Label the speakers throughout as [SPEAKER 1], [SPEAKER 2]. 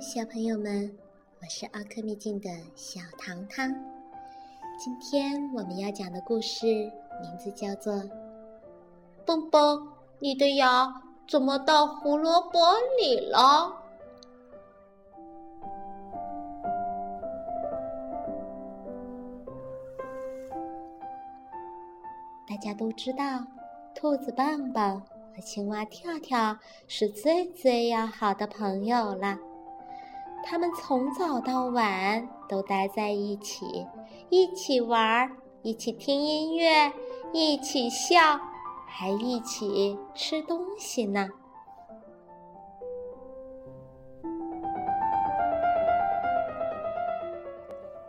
[SPEAKER 1] 小朋友们，我是奥克秘境的小糖糖。今天我们要讲的故事名字叫做《
[SPEAKER 2] 蹦蹦，你的牙怎么到胡萝卜里了？》。
[SPEAKER 1] 大家都知道，兔子棒棒和青蛙跳跳是最最要好的朋友了。他们从早到晚都待在一起，一起玩，一起听音乐，一起笑，还一起吃东西呢。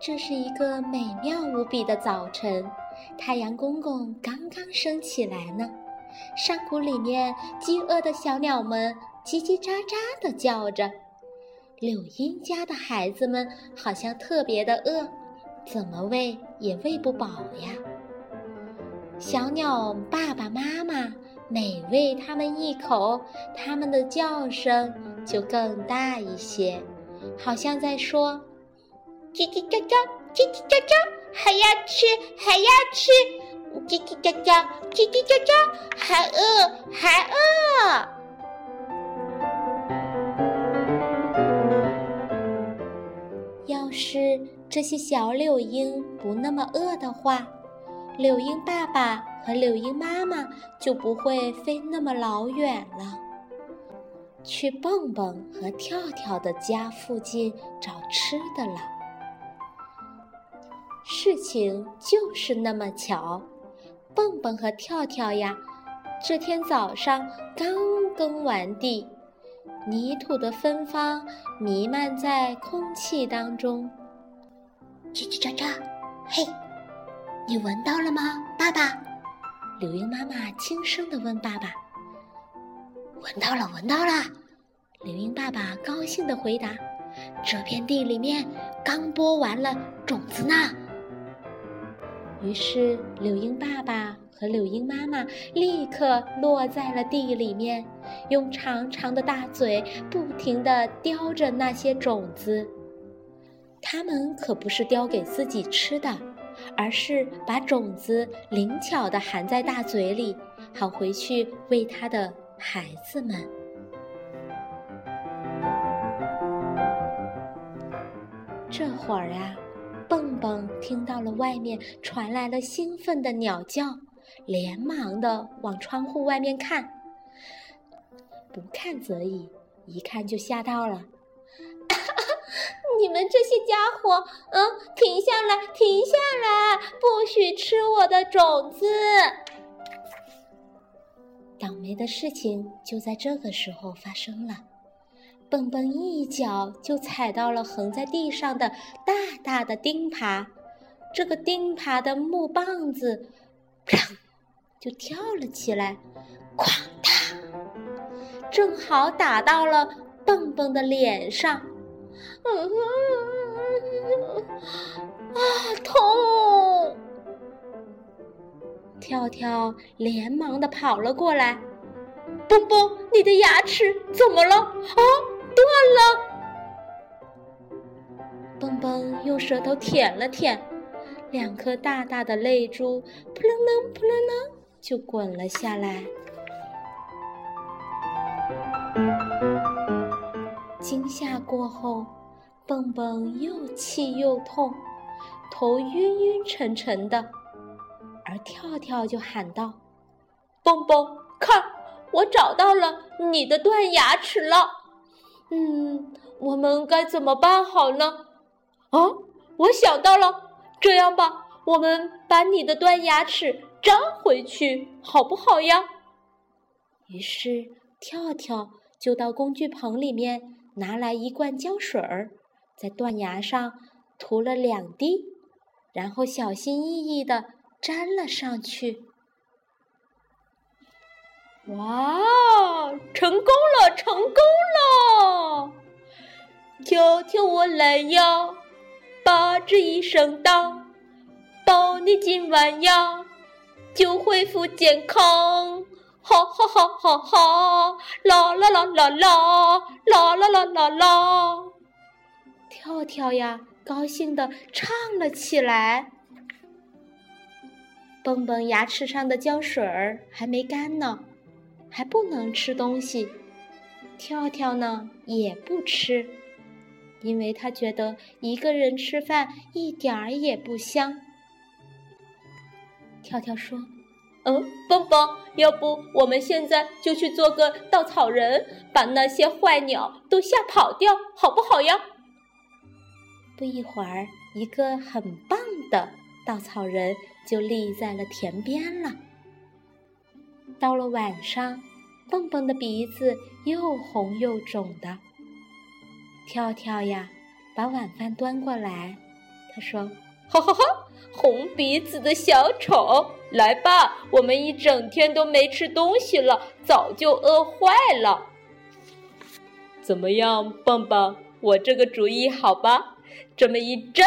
[SPEAKER 1] 这是一个美妙无比的早晨，太阳公公刚刚升起来呢。山谷里面，饥饿的小鸟们叽叽喳喳地叫着。柳莺家的孩子们好像特别的饿，怎么喂也喂不饱呀。小鸟爸爸妈妈每喂它们一口，它们的叫声就更大一些，好像在说：“
[SPEAKER 2] 叽叽喳喳，叽叽喳喳，还要吃，还要吃，叽叽喳喳，叽叽喳喳，还饿，还饿。”
[SPEAKER 1] 是这些小柳莺不那么饿的话，柳莺爸爸和柳莺妈妈就不会飞那么老远了，去蹦蹦和跳跳的家附近找吃的了。事情就是那么巧，蹦蹦和跳跳呀，这天早上刚耕完地。泥土的芬芳弥漫在空气当中。
[SPEAKER 2] 叽叽喳喳，嘿，你闻到了吗，爸爸？
[SPEAKER 1] 柳莺妈妈轻声地问爸爸。
[SPEAKER 2] 闻到了，闻到了。
[SPEAKER 1] 柳莺爸爸高兴地回答：“这片地里面刚播完了种子呢。”于是柳莺爸爸。和柳莺妈妈立刻落在了地里面，用长长的大嘴不停地叼着那些种子。它们可不是叼给自己吃的，而是把种子灵巧地含在大嘴里，好回去喂它的孩子们。这会儿啊，蹦蹦听到了外面传来了兴奋的鸟叫。连忙的往窗户外面看，不看则已，一看就吓到了。
[SPEAKER 2] 你们这些家伙，嗯，停下来，停下来，不许吃我的种子！
[SPEAKER 1] 倒霉的事情就在这个时候发生了，蹦蹦一脚就踩到了横在地上的大大的钉耙，这个钉耙的木棒子。砰！就跳了起来，哐当，正好打到了蹦蹦的脸上。
[SPEAKER 2] 啊，痛！
[SPEAKER 1] 跳跳连忙的跑了过来。
[SPEAKER 2] 蹦蹦，你的牙齿怎么了？啊，断了！
[SPEAKER 1] 蹦蹦用舌头舔了舔。两颗大大的泪珠，扑棱棱，扑棱棱，就滚了下来。惊吓过后，蹦蹦又气又痛，头晕晕沉沉的。而跳跳就喊道：“
[SPEAKER 2] 蹦蹦，看，我找到了你的断牙齿了。嗯，我们该怎么办好呢？啊，我想到了。”这样吧，我们把你的断牙齿粘回去，好不好呀？
[SPEAKER 1] 于是跳跳就到工具棚里面拿来一罐胶水儿，在断崖上涂了两滴，然后小心翼翼地粘了上去。
[SPEAKER 2] 哇，成功了，成功了！跳跳我来呀！八只一声道，保你今晚呀就恢复健康，哈哈哈哈哈！啦啦啦啦啦，啦啦啦啦啦。
[SPEAKER 1] 跳跳呀，高兴地唱了起来。蹦蹦牙齿上的胶水儿还没干呢，还不能吃东西。跳跳呢也不吃，因为他觉得一个人吃饭一点儿也不香。跳跳说：“
[SPEAKER 2] 嗯，蹦蹦，要不我们现在就去做个稻草人，把那些坏鸟都吓跑掉，好不好呀？”
[SPEAKER 1] 不一会儿，一个很棒的稻草人就立在了田边了。到了晚上，蹦蹦的鼻子又红又肿的。跳跳呀，把晚饭端过来，他说：“
[SPEAKER 2] 哈哈哈，红鼻子的小丑，来吧，我们一整天都没吃东西了，早就饿坏了。怎么样，棒棒？我这个主意好吧？”这么一粘，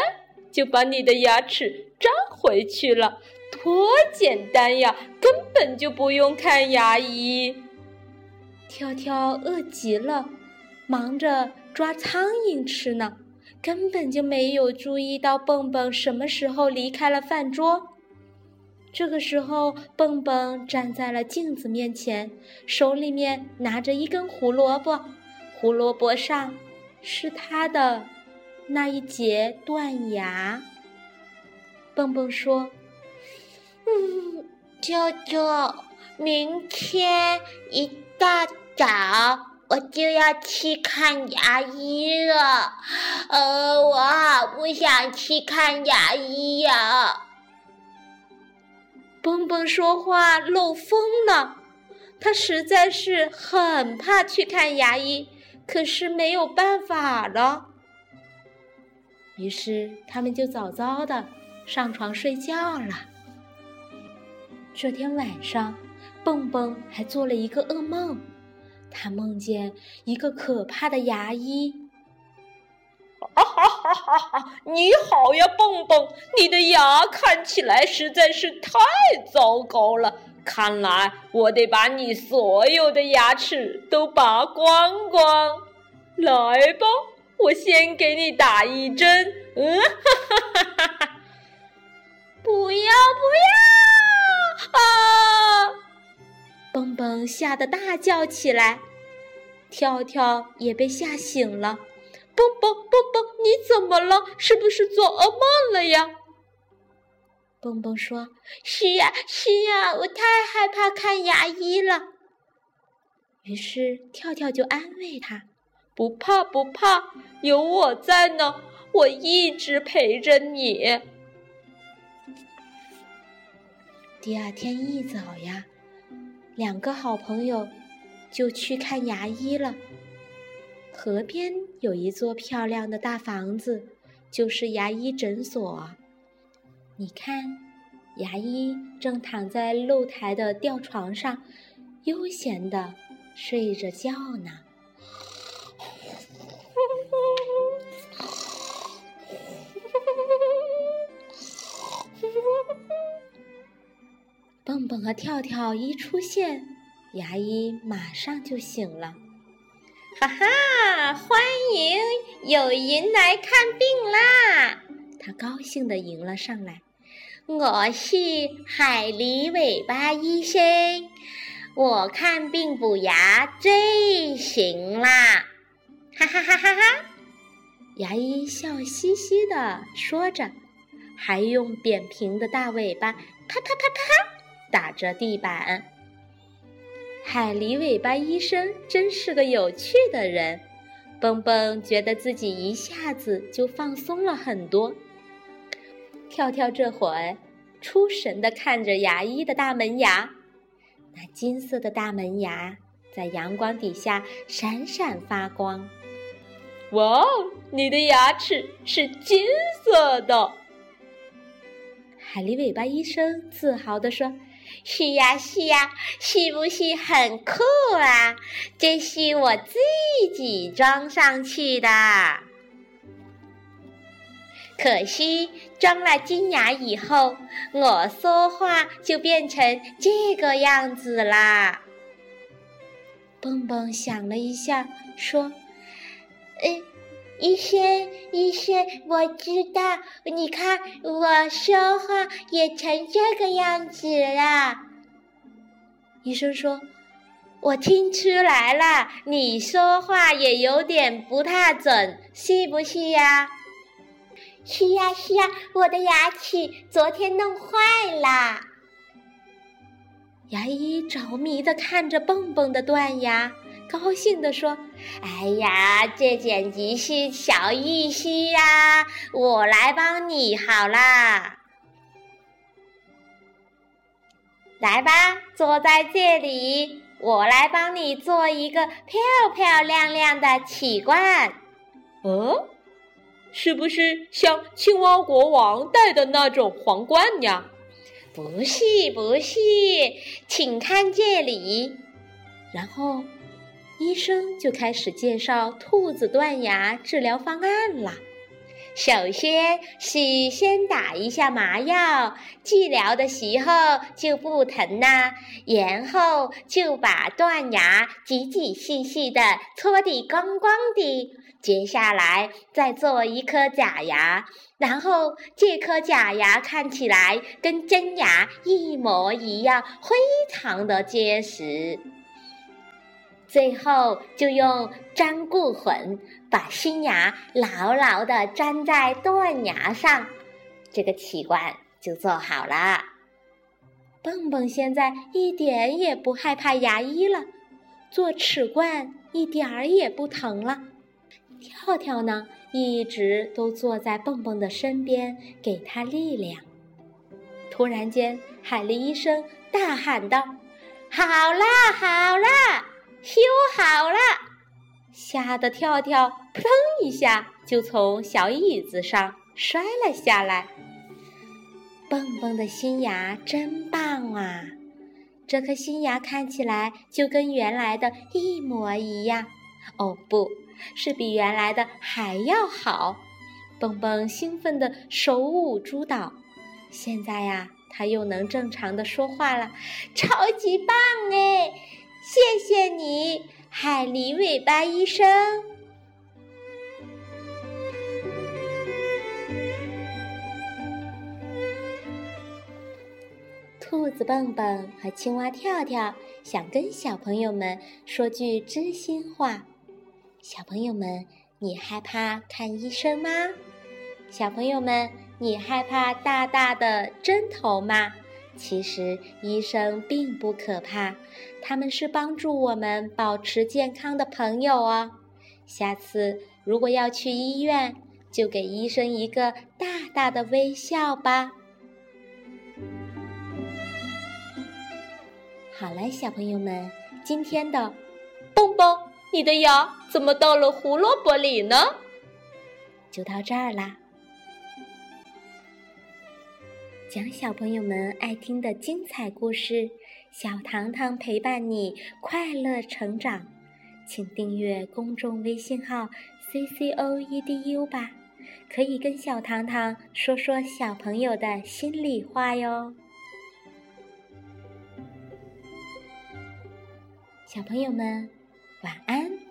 [SPEAKER 2] 就把你的牙齿粘回去了，多简单呀！根本就不用看牙医。
[SPEAKER 1] 跳跳饿极了，忙着抓苍蝇吃呢，根本就没有注意到蹦蹦什么时候离开了饭桌。这个时候，蹦蹦站在了镜子面前，手里面拿着一根胡萝卜，胡萝卜上是他的。那一截断牙，蹦蹦说：“
[SPEAKER 3] 嗯，舅舅，明天一大早我就要去看牙医了。呃，我好不想去看牙医呀。”
[SPEAKER 1] 蹦蹦说话漏风了，他实在是很怕去看牙医，可是没有办法了。于是他们就早早的上床睡觉了。这天晚上，蹦蹦还做了一个噩梦，他梦见一个可怕的牙医。
[SPEAKER 2] 哈哈哈哈哈！你好呀，蹦蹦，你的牙看起来实在是太糟糕了，看来我得把你所有的牙齿都拔光光。来吧。我先给你打一针，嗯，哈哈哈哈哈！
[SPEAKER 3] 不要不要啊！
[SPEAKER 1] 蹦蹦吓得大叫起来，跳跳也被吓醒了。蹦蹦蹦蹦，你怎么了？是不是做噩梦了呀？蹦蹦说：“
[SPEAKER 3] 是呀是呀，我太害怕看牙医了。”
[SPEAKER 1] 于是跳跳就安慰他。
[SPEAKER 2] 不怕不怕，有我在呢，我一直陪着你。
[SPEAKER 1] 第二天一早呀，两个好朋友就去看牙医了。河边有一座漂亮的大房子，就是牙医诊所。你看，牙医正躺在露台的吊床上，悠闲的睡着觉呢。蹦蹦和跳跳一出现，牙医马上就醒了。
[SPEAKER 3] 哈哈，欢迎，有人来看病啦！
[SPEAKER 1] 他高兴地迎了上来。
[SPEAKER 3] 我是海狸尾巴医生，我看病补牙最行啦！哈哈哈哈哈！
[SPEAKER 1] 牙医笑嘻嘻地说着，还用扁平的大尾巴啪啪啪啪。打着地板，海狸尾巴医生真是个有趣的人。蹦蹦觉得自己一下子就放松了很多。跳跳这会儿出神的看着牙医的大门牙，那金色的大门牙在阳光底下闪闪发光。
[SPEAKER 2] 哇哦，你的牙齿是金色的！
[SPEAKER 1] 海狸尾巴医生自豪地说。
[SPEAKER 3] 是呀是呀，是不是很酷啊？这是我自己装上去的。可惜装了金牙以后，我说话就变成这个样子啦。
[SPEAKER 1] 蹦蹦想了一下，说：“哎，
[SPEAKER 3] 医生，医生，我知道，你看我说话也成这个样子了。
[SPEAKER 2] 医生说：“我听出来了，你说话也有点不太准，是不是呀？”“
[SPEAKER 3] 是呀，是呀，我的牙齿昨天弄坏了。”
[SPEAKER 1] 牙医着迷的看着蹦蹦的断牙。高兴地说：“
[SPEAKER 3] 哎呀，这简直是小意思呀！我来帮你好啦，来吧，坐在这里，我来帮你做一个漂漂亮亮的器官。
[SPEAKER 2] 哦，是不是像青蛙国王戴的那种皇冠呀？
[SPEAKER 3] 不是，不是，请看这里，
[SPEAKER 1] 然后。”医生就开始介绍兔子断牙治疗方案了。
[SPEAKER 3] 首先是先打一下麻药，治疗的时候就不疼啦。然后就把断牙仔仔细细的搓得光光的。接下来再做一颗假牙，然后这颗假牙看起来跟真牙一模一样，非常的结实。最后就用粘固粉把新牙牢牢地粘在断牙上，这个器官就做好了。
[SPEAKER 1] 蹦蹦现在一点也不害怕牙医了，做齿冠一点儿也不疼了。跳跳呢，一直都坐在蹦蹦的身边，给他力量。突然间，海狸医生大喊道：“
[SPEAKER 3] 好啦，好啦！”修好了，
[SPEAKER 1] 吓得跳跳扑腾一下就从小椅子上摔了下来。蹦蹦的新牙真棒啊！这颗新牙看起来就跟原来的一模一样。哦，不是比原来的还要好。蹦蹦兴奋的手舞足蹈。现在呀，他又能正常的说话了，
[SPEAKER 3] 超级棒哎！谢谢你，海狸尾巴医生。
[SPEAKER 1] 兔子蹦蹦和青蛙跳跳想跟小朋友们说句真心话：小朋友们，你害怕看医生吗？小朋友们，你害怕大大的针头吗？其实医生并不可怕，他们是帮助我们保持健康的朋友哦。下次如果要去医院，就给医生一个大大的微笑吧。好了，小朋友们，今天的
[SPEAKER 2] 蹦蹦，你的牙怎么到了胡萝卜里呢？
[SPEAKER 1] 就到这儿啦。讲小朋友们爱听的精彩故事，小糖糖陪伴你快乐成长，请订阅公众微信号 c c o e d u 吧，可以跟小糖糖说说小朋友的心里话哟。小朋友们，晚安。